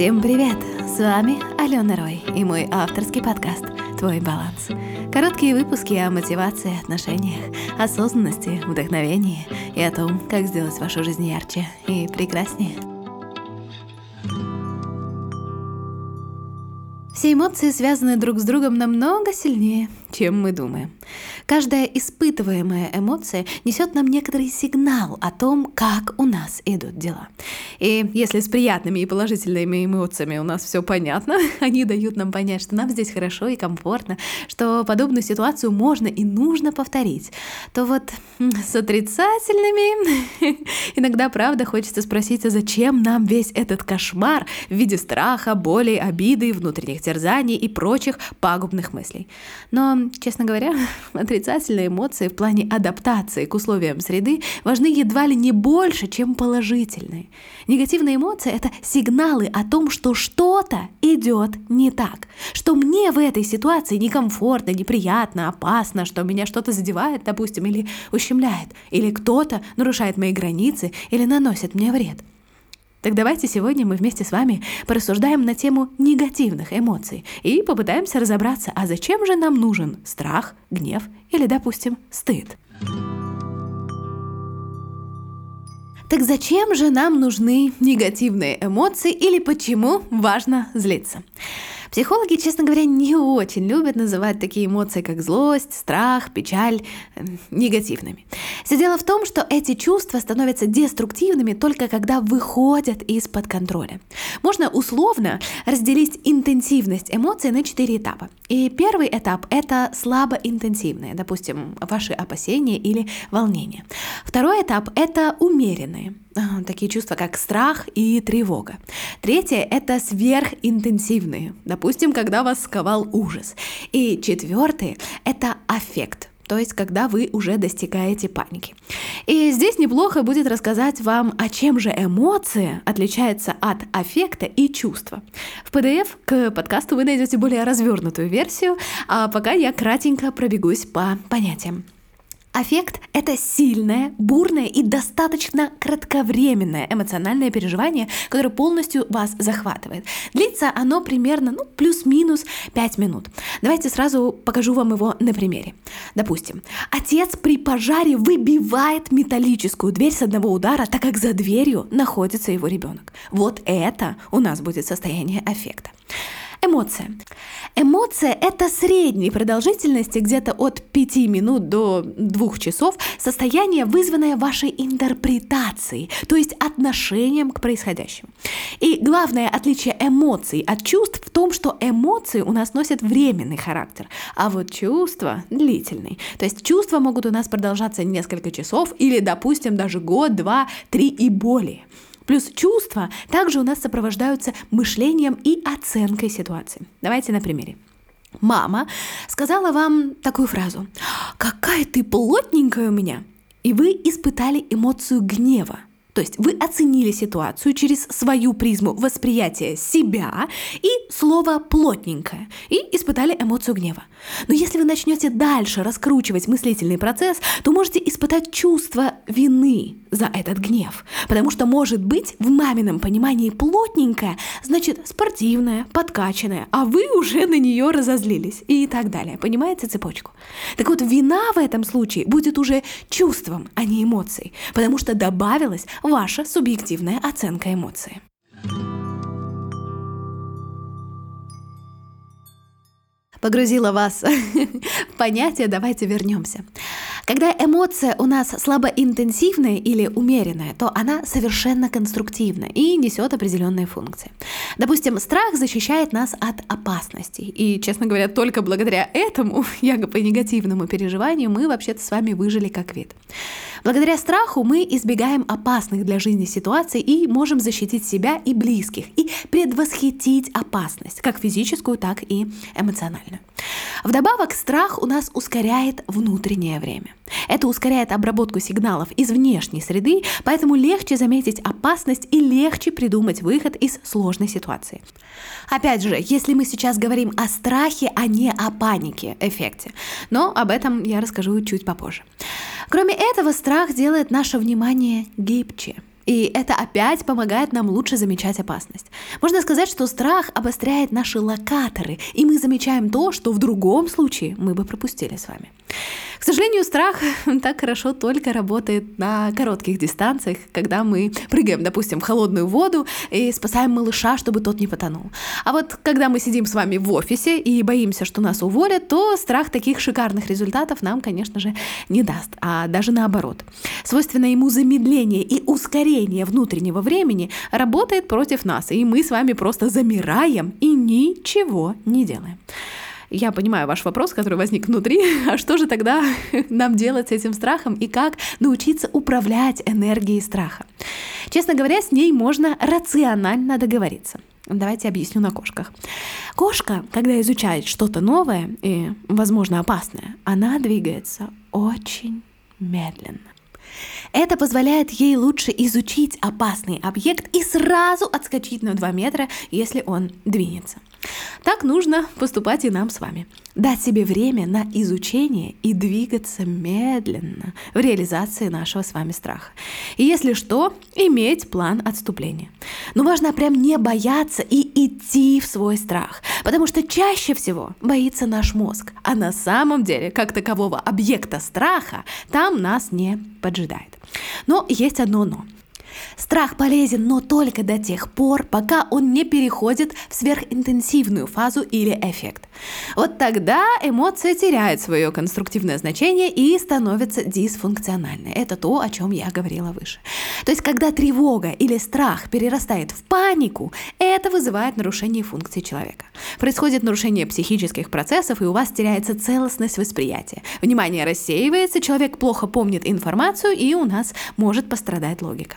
Всем привет! С вами Алена Рой и мой авторский подкаст «Твой баланс». Короткие выпуски о мотивации, отношениях, осознанности, вдохновении и о том, как сделать вашу жизнь ярче и прекраснее. Все эмоции связаны друг с другом намного сильнее, чем мы думаем. Каждая испытываемая эмоция несет нам некоторый сигнал о том, как у нас идут дела. И если с приятными и положительными эмоциями у нас все понятно, они дают нам понять, что нам здесь хорошо и комфортно, что подобную ситуацию можно и нужно повторить, то вот с отрицательными иногда, правда, хочется спросить, а зачем нам весь этот кошмар в виде страха, боли, обиды, внутренних терзаний и прочих пагубных мыслей. Но, честно говоря, отрицательные отрицательные эмоции в плане адаптации к условиям среды важны едва ли не больше, чем положительные. Негативные эмоции — это сигналы о том, что что-то идет не так, что мне в этой ситуации некомфортно, неприятно, опасно, что меня что-то задевает, допустим, или ущемляет, или кто-то нарушает мои границы или наносит мне вред. Так давайте сегодня мы вместе с вами порассуждаем на тему негативных эмоций и попытаемся разобраться, а зачем же нам нужен страх, гнев или, допустим, стыд. Так зачем же нам нужны негативные эмоции или почему важно злиться? Психологи, честно говоря, не очень любят называть такие эмоции, как злость, страх, печаль, э, негативными. Все дело в том, что эти чувства становятся деструктивными только когда выходят из-под контроля. Можно условно разделить интенсивность эмоций на четыре этапа. И первый этап — это слабоинтенсивные, допустим, ваши опасения или волнения. Второй этап — это умеренные, такие чувства, как страх и тревога. Третье — это сверхинтенсивные, допустим, когда вас сковал ужас. И четвертый — это аффект, то есть когда вы уже достигаете паники. И здесь неплохо будет рассказать вам, о чем же эмоция отличается от аффекта и чувства. В PDF к подкасту вы найдете более развернутую версию, а пока я кратенько пробегусь по понятиям. Аффект — это сильное, бурное и достаточно кратковременное эмоциональное переживание, которое полностью вас захватывает. Длится оно примерно ну, плюс-минус 5 минут. Давайте сразу покажу вам его на примере. Допустим, отец при пожаре выбивает металлическую дверь с одного удара, так как за дверью находится его ребенок. Вот это у нас будет состояние аффекта. Эмоция. Эмоция — это средней продолжительности, где-то от 5 минут до 2 часов, состояние, вызванное вашей интерпретацией, то есть отношением к происходящему. И главное отличие эмоций от чувств в том, что эмоции у нас носят временный характер, а вот чувства — длительный. То есть чувства могут у нас продолжаться несколько часов или, допустим, даже год, два, три и более. Плюс чувства также у нас сопровождаются мышлением и оценкой ситуации. Давайте на примере. Мама сказала вам такую фразу «Какая ты плотненькая у меня!» И вы испытали эмоцию гнева – то есть вы оценили ситуацию через свою призму восприятия себя и слово «плотненькое» и испытали эмоцию гнева. Но если вы начнете дальше раскручивать мыслительный процесс, то можете испытать чувство вины за этот гнев. Потому что, может быть, в мамином понимании плотненькое значит спортивное, подкачанное, а вы уже на нее разозлились и так далее. Понимаете цепочку? Так вот, вина в этом случае будет уже чувством, а не эмоцией, потому что добавилась ваша субъективная оценка эмоции. Погрузила вас в понятие, давайте вернемся. Когда эмоция у нас слабоинтенсивная или умеренная, то она совершенно конструктивна и несет определенные функции. Допустим, страх защищает нас от опасностей. И, честно говоря, только благодаря этому, якобы негативному переживанию, мы вообще-то с вами выжили как вид. Благодаря страху мы избегаем опасных для жизни ситуаций и можем защитить себя и близких, и предвосхитить опасность, как физическую, так и эмоциональную. Вдобавок, страх у нас ускоряет внутреннее время. Это ускоряет обработку сигналов из внешней среды, поэтому легче заметить опасность и легче придумать выход из сложной ситуации. Опять же, если мы сейчас говорим о страхе, а не о панике эффекте. Но об этом я расскажу чуть попозже. Кроме этого, страх делает наше внимание гибче – И это опять помогает нам лучше замечать опасность. Можно сказать, что страх обостряет наши локаторы, и мы замечаем то, что в другом случае мы бы пропустили с вами. К сожалению, страх так хорошо только работает на коротких дистанциях, когда мы прыгаем, допустим, в холодную воду и спасаем малыша, чтобы тот не потонул. А вот когда мы сидим с вами в офисе и боимся, что нас уволят, то страх таких шикарных результатов нам, конечно же, не даст, а даже наоборот. Свойственно ему замедление и ускорение внутреннего времени работает против нас, и мы с вами просто замираем и ничего не делаем. Я понимаю ваш вопрос, который возник внутри. А что же тогда нам делать с этим страхом и как научиться управлять энергией страха? Честно говоря, с ней можно рационально договориться. Давайте объясню на кошках. Кошка, когда изучает что-то новое и, возможно, опасное, она двигается очень медленно. Это позволяет ей лучше изучить опасный объект и сразу отскочить на 2 метра, если он двинется. Так нужно поступать и нам с вами. Дать себе время на изучение и двигаться медленно в реализации нашего с вами страха. И если что, иметь план отступления. Но важно прям не бояться и идти в свой страх, потому что чаще всего боится наш мозг, а на самом деле, как такового объекта страха, там нас не поджидает. Но есть одно но. Страх полезен, но только до тех пор, пока он не переходит в сверхинтенсивную фазу или эффект. Вот тогда эмоция теряет свое конструктивное значение и становится дисфункциональной. Это то, о чем я говорила выше. То есть, когда тревога или страх перерастает в панику, это вызывает нарушение функции человека. Происходит нарушение психических процессов, и у вас теряется целостность восприятия. Внимание рассеивается, человек плохо помнит информацию, и у нас может пострадать логика.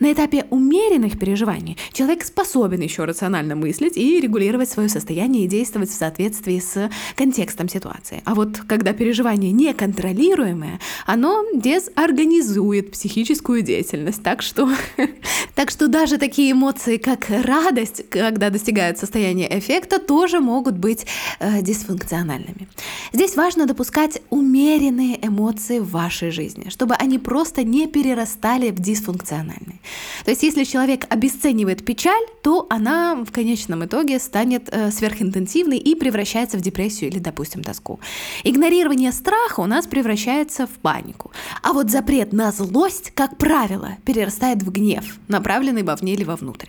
На этапе умеренных переживаний человек способен еще рационально мыслить и регулировать свое состояние и действовать в соответствии с контекстом ситуации. А вот когда переживание неконтролируемое, оно дезорганизует психическую деятельность. Так что, так что даже такие эмоции, как радость, когда достигают состояния эффекта, тоже могут быть э, дисфункциональными. Здесь важно допускать умеренные эмоции в вашей жизни, чтобы они просто не перерастали в дисфункциональные. То есть если человек обесценивает печаль, то она в конечном итоге станет э, сверхинтенсивной и превращается в депрессию или, допустим, тоску. Игнорирование страха у нас превращается в панику. А вот запрет на злость, как правило, перерастает в гнев, направленный вовне или вовнутрь.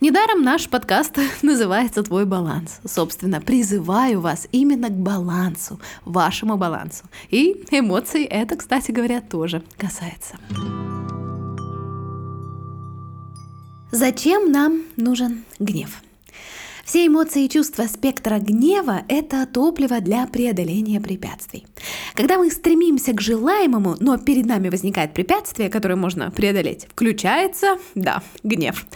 Недаром наш подкаст называется «Твой баланс». Собственно, призываю вас именно к балансу, вашему балансу. И эмоций это, кстати говоря, тоже касается. Зачем нам нужен гнев? Все эмоции и чувства спектра гнева – это топливо для преодоления препятствий. Когда мы стремимся к желаемому, но перед нами возникает препятствие, которое можно преодолеть, включается, да, гнев.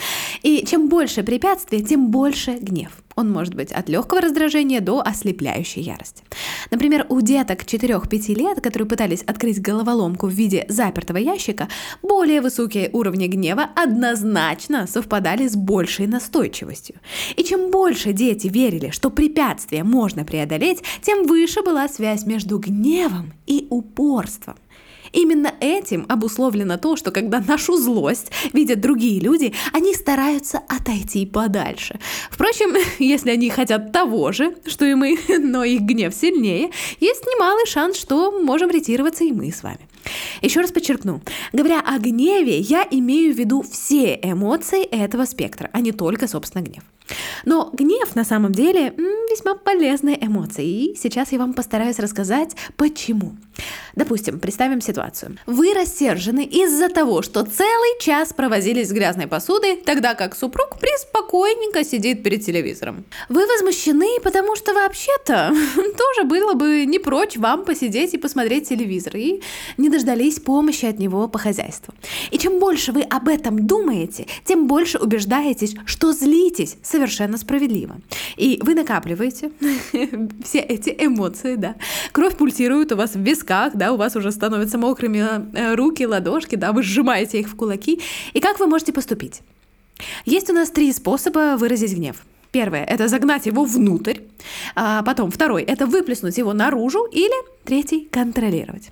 И чем больше препятствий, тем больше гнев. Он может быть от легкого раздражения до ослепляющей ярости. Например, у деток 4-5 лет, которые пытались открыть головоломку в виде запертого ящика, более высокие уровни гнева однозначно совпадали с большей настойчивостью. И чем больше дети верили, что препятствие можно преодолеть, тем выше была связь между гневом и упорством. Именно этим обусловлено то, что когда нашу злость видят другие люди, они стараются отойти подальше. Впрочем, если они хотят того же, что и мы, но их гнев сильнее, есть немалый шанс, что можем ретироваться и мы с вами. Еще раз подчеркну, говоря о гневе, я имею в виду все эмоции этого спектра, а не только, собственно, гнев. Но гнев на самом деле весьма полезная эмоция, и сейчас я вам постараюсь рассказать, почему. Допустим, представим ситуацию. Вы рассержены из-за того, что целый час провозились с грязной посудой, тогда как супруг преспокойненько сидит перед телевизором. Вы возмущены, потому что вообще-то тоже было бы не прочь вам посидеть и посмотреть телевизор, и не дождались помощи от него по хозяйству. И чем больше вы об этом думаете, тем больше убеждаетесь, что злитесь совершенно справедливо. И вы накапливаете все эти эмоции, да. Кровь пульсирует у вас в висках, да, у вас уже становятся мокрыми э, руки, ладошки, да, вы сжимаете их в кулаки. И как вы можете поступить? Есть у нас три способа выразить гнев. Первое – это загнать его внутрь. А потом второй – это выплеснуть его наружу. Или третий – контролировать.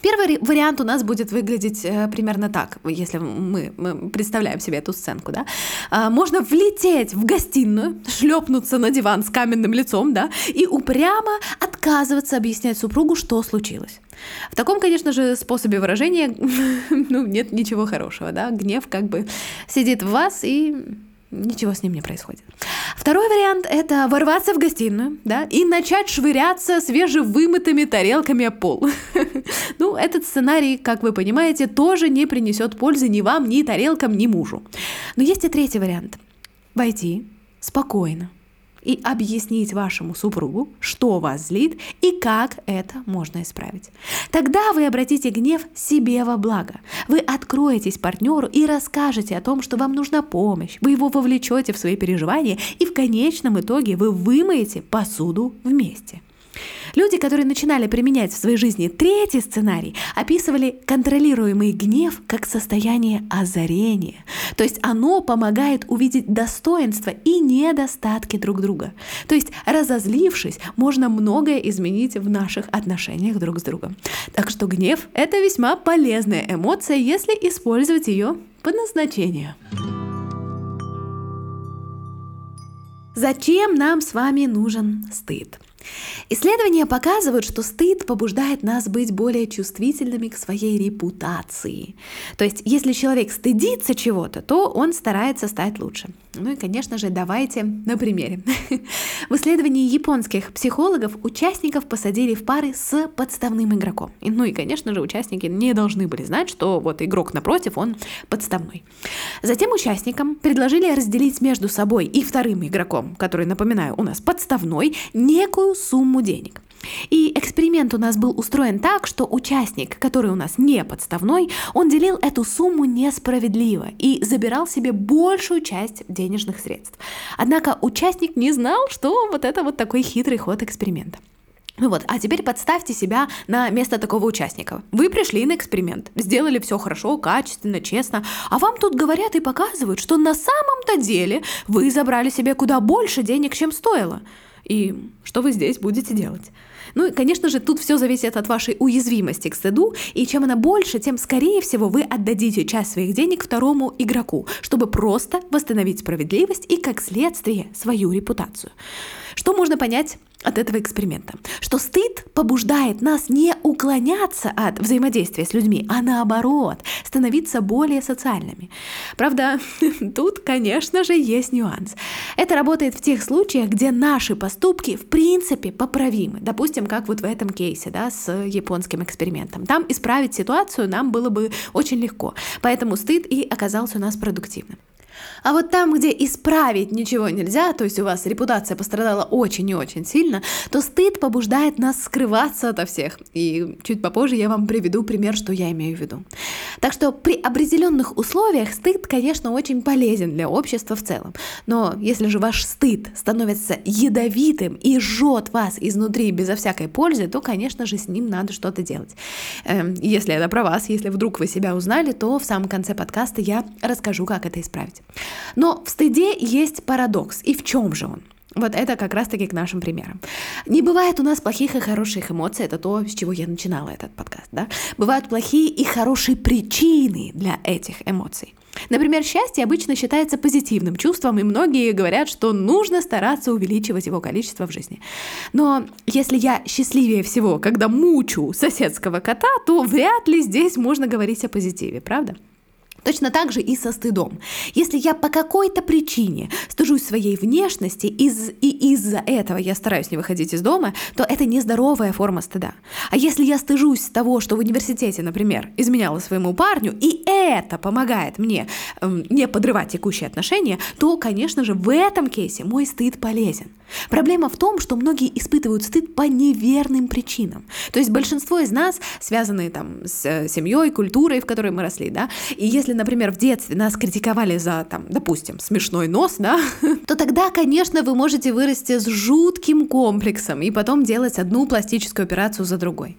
Первый вариант у нас будет выглядеть э, примерно так, если мы, представляем себе эту сценку, да. А, можно влететь в гостиную, шлепнуться на диван с каменным лицом, да, и упрямо отказываться объяснять супругу, что случилось. В таком, конечно же, способе выражения ну, нет ничего хорошего, да. Гнев как бы сидит в вас и ничего с ним не происходит. Второй вариант – это ворваться в гостиную, да, и начать швыряться свежевымытыми тарелками о пол. ну, этот сценарий, как вы понимаете, тоже не принесет пользы ни вам, ни тарелкам, ни мужу. Но есть и третий вариант – войти спокойно, и объяснить вашему супругу, что вас злит и как это можно исправить. Тогда вы обратите гнев себе во благо. Вы откроетесь партнеру и расскажете о том, что вам нужна помощь. Вы его вовлечете в свои переживания, и в конечном итоге вы вымоете посуду вместе. Люди, которые начинали применять в своей жизни третий сценарий, описывали контролируемый гнев как состояние озарения. То есть оно помогает увидеть достоинства и недостатки друг друга. То есть, разозлившись, можно многое изменить в наших отношениях друг с другом. Так что гнев — это весьма полезная эмоция, если использовать ее по назначению. Зачем нам с вами нужен стыд? Исследования показывают, что стыд побуждает нас быть более чувствительными к своей репутации. То есть, если человек стыдится чего-то, то он старается стать лучше. Ну и, конечно же, давайте на примере. В исследовании японских психологов участников посадили в пары с подставным игроком. Ну и, конечно же, участники не должны были знать, что вот игрок напротив, он подставной. Затем участникам предложили разделить между собой и вторым игроком, который, напоминаю, у нас подставной, некую сумму денег. И эксперимент у нас был устроен так, что участник, который у нас не подставной, он делил эту сумму несправедливо и забирал себе большую часть денежных средств. Однако участник не знал, что вот это вот такой хитрый ход эксперимента. Ну вот, а теперь подставьте себя на место такого участника. Вы пришли на эксперимент, сделали все хорошо, качественно, честно, а вам тут говорят и показывают, что на самом-то деле вы забрали себе куда больше денег, чем стоило. И что вы здесь будете делать? Ну и, конечно же, тут все зависит от вашей уязвимости к стыду, и чем она больше, тем, скорее всего, вы отдадите часть своих денег второму игроку, чтобы просто восстановить справедливость и, как следствие, свою репутацию. Что можно понять от этого эксперимента? Что стыд побуждает нас не уклоняться от взаимодействия с людьми, а наоборот, становиться более социальными. Правда, тут, конечно же, есть нюанс. Это работает в тех случаях, где наши поступки в принципе поправимы. Допустим, как вот в этом кейсе да, с японским экспериментом. Там исправить ситуацию нам было бы очень легко. Поэтому стыд и оказался у нас продуктивным. А вот там, где исправить ничего нельзя, то есть у вас репутация пострадала очень и очень сильно, то стыд побуждает нас скрываться ото всех. И чуть попозже я вам приведу пример, что я имею в виду. Так что при определенных условиях стыд, конечно, очень полезен для общества в целом. Но если же ваш стыд становится ядовитым и жжет вас изнутри безо всякой пользы, то, конечно же, с ним надо что-то делать. Эм, если это про вас, если вдруг вы себя узнали, то в самом конце подкаста я расскажу, как это исправить. Но в стыде есть парадокс. И в чем же он? Вот это как раз-таки к нашим примерам. Не бывает у нас плохих и хороших эмоций, это то, с чего я начинала этот подкаст, да? Бывают плохие и хорошие причины для этих эмоций. Например, счастье обычно считается позитивным чувством, и многие говорят, что нужно стараться увеличивать его количество в жизни. Но если я счастливее всего, когда мучу соседского кота, то вряд ли здесь можно говорить о позитиве, правда? Точно так же и со стыдом. Если я по какой-то причине стыжусь своей внешности из, и из-за этого я стараюсь не выходить из дома, то это нездоровая форма стыда. А если я стыжусь того, что в университете, например, изменяла своему парню, и это помогает мне эм, не подрывать текущие отношения, то, конечно же, в этом кейсе мой стыд полезен. Проблема в том, что многие испытывают стыд по неверным причинам. То есть большинство из нас связаны там с э, семьей, культурой, в которой мы росли, да, и если например, в детстве нас критиковали за, там, допустим, смешной нос, да, то тогда, конечно, вы можете вырасти с жутким комплексом и потом делать одну пластическую операцию за другой.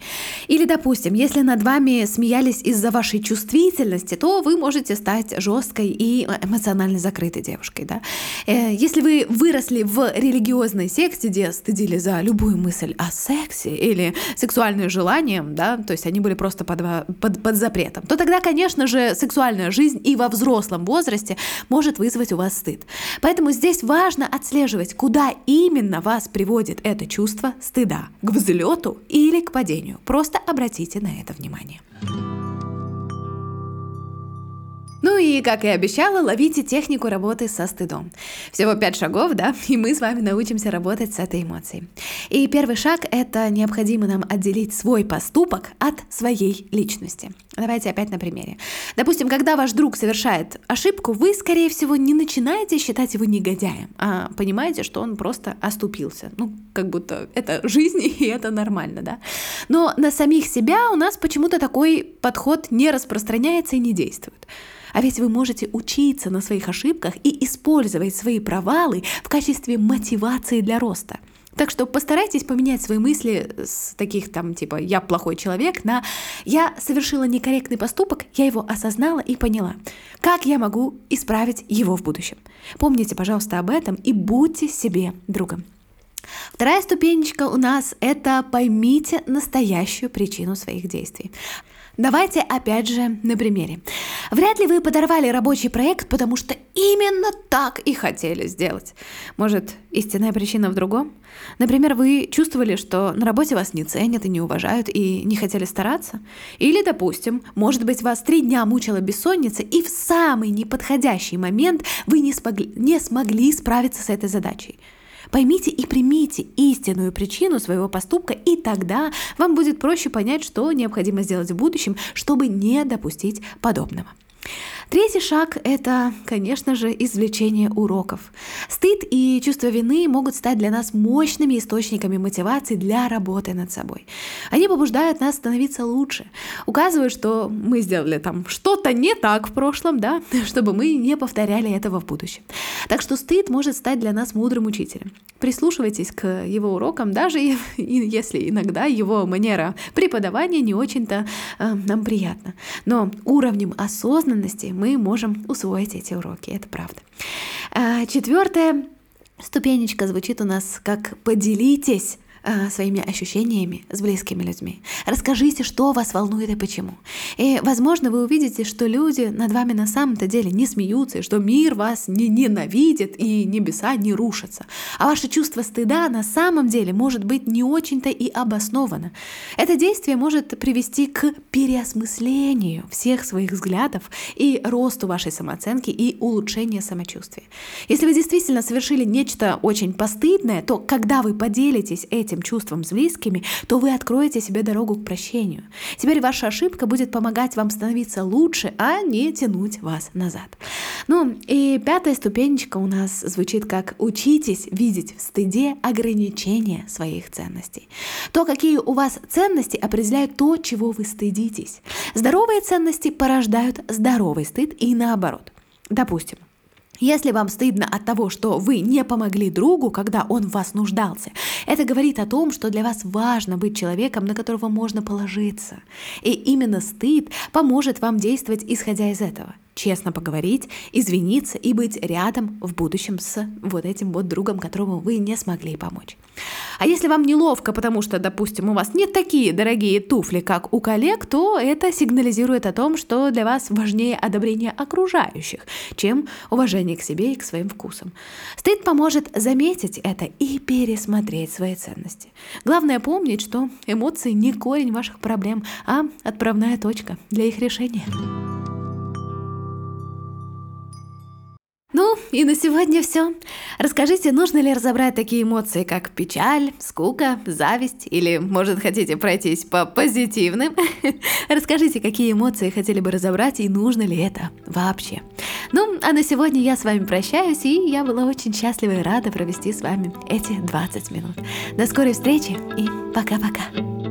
Или, допустим, если над вами смеялись из-за вашей чувствительности, то вы можете стать жесткой и эмоционально закрытой девушкой, да. Э, если вы выросли в религиозном религиозной секте, где стыдили за любую мысль о сексе или сексуальное желание, да, то есть они были просто под, под, под запретом, то тогда, конечно же, сексуальная жизнь и во взрослом возрасте может вызвать у вас стыд. Поэтому здесь важно отслеживать, куда именно вас приводит это чувство стыда, к взлету или к падению. Просто обратите на это внимание. Ну и, как и обещала, ловите технику работы со стыдом. Всего пять шагов, да, и мы с вами научимся работать с этой эмоцией. И первый шаг — это необходимо нам отделить свой поступок от своей личности. Давайте опять на примере. Допустим, когда ваш друг совершает ошибку, вы, скорее всего, не начинаете считать его негодяем, а понимаете, что он просто оступился. Ну, как будто это жизнь, и это нормально, да. Но на самих себя у нас почему-то такой подход не распространяется и не действует. А ведь вы можете учиться на своих ошибках и использовать свои провалы в качестве мотивации для роста. Так что постарайтесь поменять свои мысли с таких там типа «я плохой человек» на «я совершила некорректный поступок, я его осознала и поняла. Как я могу исправить его в будущем?» Помните, пожалуйста, об этом и будьте себе другом. Вторая ступенечка у нас — это поймите настоящую причину своих действий. Давайте опять же на примере. Вряд ли вы подорвали рабочий проект, потому что именно так и хотели сделать. Может, истинная причина в другом? Например, вы чувствовали, что на работе вас не ценят и не уважают, и не хотели стараться? Или, допустим, может быть, вас три дня мучила бессонница, и в самый неподходящий момент вы не смогли, не смогли справиться с этой задачей. Поймите и примите истинную причину своего поступка, и тогда вам будет проще понять, что необходимо сделать в будущем, чтобы не допустить подобного. Третий шаг — это, конечно же, извлечение уроков. Стыд и чувство вины могут стать для нас мощными источниками мотивации для работы над собой. Они побуждают нас становиться лучше, указывают, что мы сделали там что-то не так в прошлом, да, чтобы мы не повторяли этого в будущем. Так что стыд может стать для нас мудрым учителем. Прислушивайтесь к его урокам, даже если иногда его манера преподавания не очень-то э, нам приятна. Но уровнем осознанности мы можем усвоить эти уроки, это правда. А, Четвертая ступенечка звучит у нас как «поделитесь э, своими ощущениями с близкими людьми. Расскажите, что вас волнует и почему. И, возможно, вы увидите, что люди над вами на самом-то деле не смеются, и что мир вас не ненавидит и небеса не рушатся. А ваше чувство стыда на самом деле может быть не очень-то и обосновано. Это действие может привести к переосмыслению всех своих взглядов и росту вашей самооценки и улучшению самочувствия. Если вы действительно совершили нечто очень постыдное, то когда вы поделитесь этим этим чувством с близкими, то вы откроете себе дорогу к прощению. Теперь ваша ошибка будет помогать вам становиться лучше, а не тянуть вас назад. Ну и пятая ступенечка у нас звучит как «учитесь видеть в стыде ограничения своих ценностей». То, какие у вас ценности, определяют то, чего вы стыдитесь. Здоровые ценности порождают здоровый стыд и наоборот. Допустим, если вам стыдно от того, что вы не помогли другу, когда он в вас нуждался, это говорит о том, что для вас важно быть человеком, на которого можно положиться. И именно стыд поможет вам действовать, исходя из этого честно поговорить, извиниться и быть рядом в будущем с вот этим вот другом, которому вы не смогли помочь. А если вам неловко, потому что, допустим, у вас не такие дорогие туфли, как у коллег, то это сигнализирует о том, что для вас важнее одобрение окружающих, чем уважение к себе и к своим вкусам. Стыд поможет заметить это и пересмотреть свои ценности. Главное помнить, что эмоции не корень ваших проблем, а отправная точка для их решения. И на сегодня все. Расскажите, нужно ли разобрать такие эмоции, как печаль, скука, зависть, или, может, хотите пройтись по позитивным? Расскажите, какие эмоции хотели бы разобрать и нужно ли это вообще. Ну, а на сегодня я с вами прощаюсь, и я была очень счастлива и рада провести с вами эти 20 минут. До скорой встречи и пока-пока.